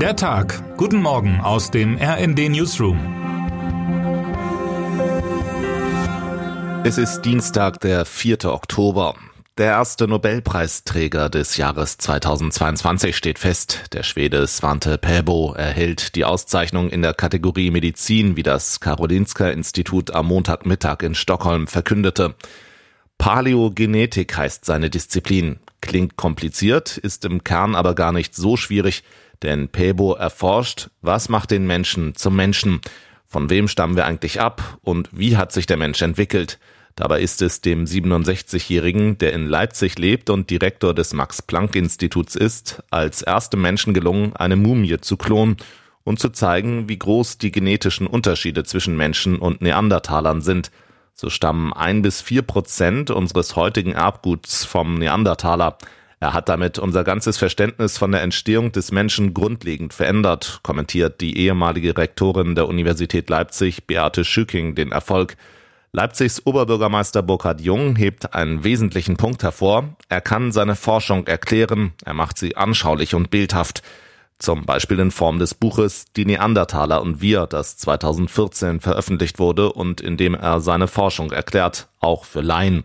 Der Tag. Guten Morgen aus dem RND Newsroom. Es ist Dienstag, der 4. Oktober. Der erste Nobelpreisträger des Jahres 2022 steht fest. Der Schwede Svante Pääbo erhält die Auszeichnung in der Kategorie Medizin, wie das Karolinska Institut am Montagmittag in Stockholm verkündete. Paläogenetik heißt seine Disziplin. Klingt kompliziert, ist im Kern aber gar nicht so schwierig, denn Pebo erforscht, was macht den Menschen zum Menschen? Von wem stammen wir eigentlich ab und wie hat sich der Mensch entwickelt? Dabei ist es dem 67-Jährigen, der in Leipzig lebt und Direktor des Max-Planck-Instituts ist, als erstem Menschen gelungen, eine Mumie zu klonen und zu zeigen, wie groß die genetischen Unterschiede zwischen Menschen und Neandertalern sind. So stammen ein bis vier Prozent unseres heutigen Erbguts vom Neandertaler. Er hat damit unser ganzes Verständnis von der Entstehung des Menschen grundlegend verändert, kommentiert die ehemalige Rektorin der Universität Leipzig, Beate Schücking, den Erfolg. Leipzigs Oberbürgermeister Burkhard Jung hebt einen wesentlichen Punkt hervor. Er kann seine Forschung erklären, er macht sie anschaulich und bildhaft. Zum Beispiel in Form des Buches Die Neandertaler und wir, das 2014 veröffentlicht wurde und in dem er seine Forschung erklärt, auch für Laien.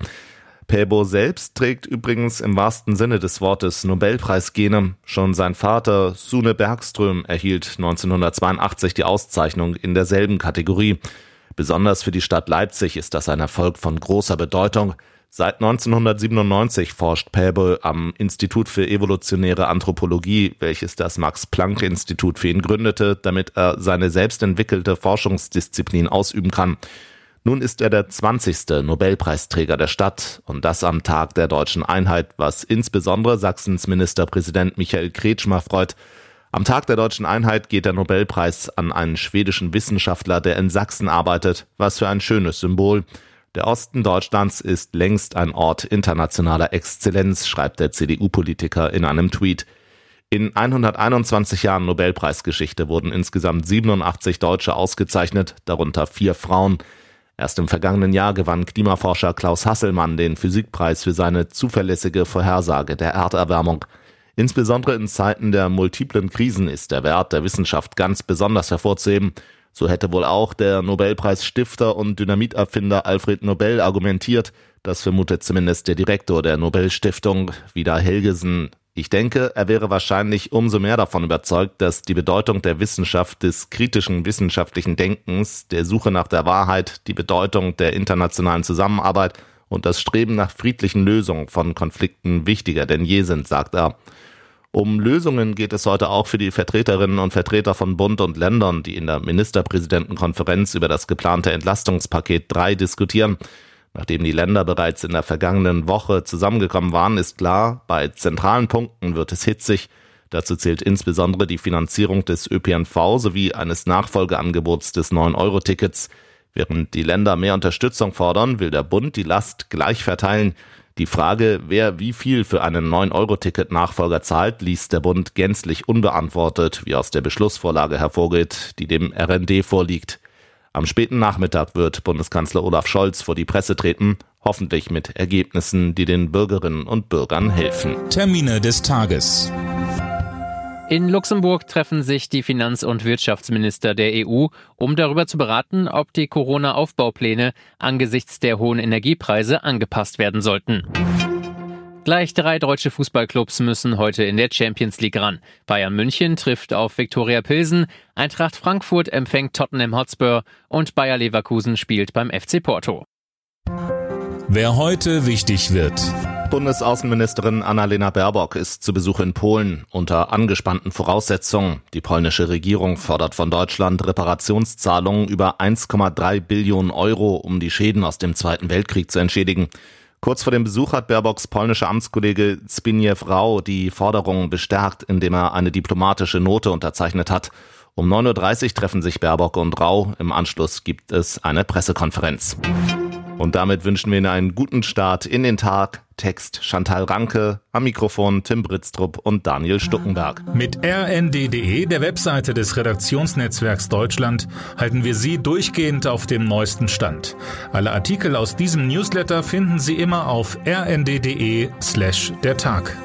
Pebo selbst trägt übrigens im wahrsten Sinne des Wortes Nobelpreisgene. Schon sein Vater Sune Bergström erhielt 1982 die Auszeichnung in derselben Kategorie. Besonders für die Stadt Leipzig ist das ein Erfolg von großer Bedeutung. Seit 1997 forscht Päbe am Institut für evolutionäre Anthropologie, welches das Max-Planck-Institut für ihn gründete, damit er seine selbst entwickelte Forschungsdisziplin ausüben kann. Nun ist er der 20. Nobelpreisträger der Stadt und das am Tag der deutschen Einheit, was insbesondere Sachsens Ministerpräsident Michael Kretschmer freut, am Tag der deutschen Einheit geht der Nobelpreis an einen schwedischen Wissenschaftler, der in Sachsen arbeitet. Was für ein schönes Symbol. Der Osten Deutschlands ist längst ein Ort internationaler Exzellenz, schreibt der CDU-Politiker in einem Tweet. In 121 Jahren Nobelpreisgeschichte wurden insgesamt 87 Deutsche ausgezeichnet, darunter vier Frauen. Erst im vergangenen Jahr gewann Klimaforscher Klaus Hasselmann den Physikpreis für seine zuverlässige Vorhersage der Erderwärmung. Insbesondere in Zeiten der multiplen Krisen ist der Wert der Wissenschaft ganz besonders hervorzuheben. So hätte wohl auch der Nobelpreisstifter und Dynamiterfinder Alfred Nobel argumentiert. Das vermutet zumindest der Direktor der Nobelstiftung, Vida Helgesen. Ich denke, er wäre wahrscheinlich umso mehr davon überzeugt, dass die Bedeutung der Wissenschaft, des kritischen wissenschaftlichen Denkens, der Suche nach der Wahrheit, die Bedeutung der internationalen Zusammenarbeit und das Streben nach friedlichen Lösungen von Konflikten wichtiger denn je sind, sagt er. Um Lösungen geht es heute auch für die Vertreterinnen und Vertreter von Bund und Ländern, die in der Ministerpräsidentenkonferenz über das geplante Entlastungspaket 3 diskutieren. Nachdem die Länder bereits in der vergangenen Woche zusammengekommen waren, ist klar, bei zentralen Punkten wird es hitzig. Dazu zählt insbesondere die Finanzierung des ÖPNV sowie eines Nachfolgeangebots des 9-Euro-Tickets. Während die Länder mehr Unterstützung fordern, will der Bund die Last gleich verteilen. Die Frage, wer wie viel für einen 9-Euro-Ticket-Nachfolger zahlt, ließ der Bund gänzlich unbeantwortet, wie aus der Beschlussvorlage hervorgeht, die dem RND vorliegt. Am späten Nachmittag wird Bundeskanzler Olaf Scholz vor die Presse treten, hoffentlich mit Ergebnissen, die den Bürgerinnen und Bürgern helfen. Termine des Tages. In Luxemburg treffen sich die Finanz- und Wirtschaftsminister der EU, um darüber zu beraten, ob die Corona-Aufbaupläne angesichts der hohen Energiepreise angepasst werden sollten. Gleich drei deutsche Fußballclubs müssen heute in der Champions League ran. Bayern München trifft auf Viktoria Pilsen, Eintracht Frankfurt empfängt Tottenham Hotspur und Bayer Leverkusen spielt beim FC Porto. Wer heute wichtig wird. Bundesaußenministerin Annalena Baerbock ist zu Besuch in Polen unter angespannten Voraussetzungen. Die polnische Regierung fordert von Deutschland Reparationszahlungen über 1,3 Billionen Euro, um die Schäden aus dem Zweiten Weltkrieg zu entschädigen. Kurz vor dem Besuch hat Baerbocks polnischer Amtskollege Zbigniew Rau die Forderungen bestärkt, indem er eine diplomatische Note unterzeichnet hat. Um 9.30 Uhr treffen sich Baerbock und Rau. Im Anschluss gibt es eine Pressekonferenz. Und damit wünschen wir Ihnen einen guten Start in den Tag. Text Chantal Ranke, am Mikrofon Tim Britztrup und Daniel Stuckenberg. Mit rnd.de, der Webseite des Redaktionsnetzwerks Deutschland, halten wir Sie durchgehend auf dem neuesten Stand. Alle Artikel aus diesem Newsletter finden Sie immer auf rnd.de slash der Tag.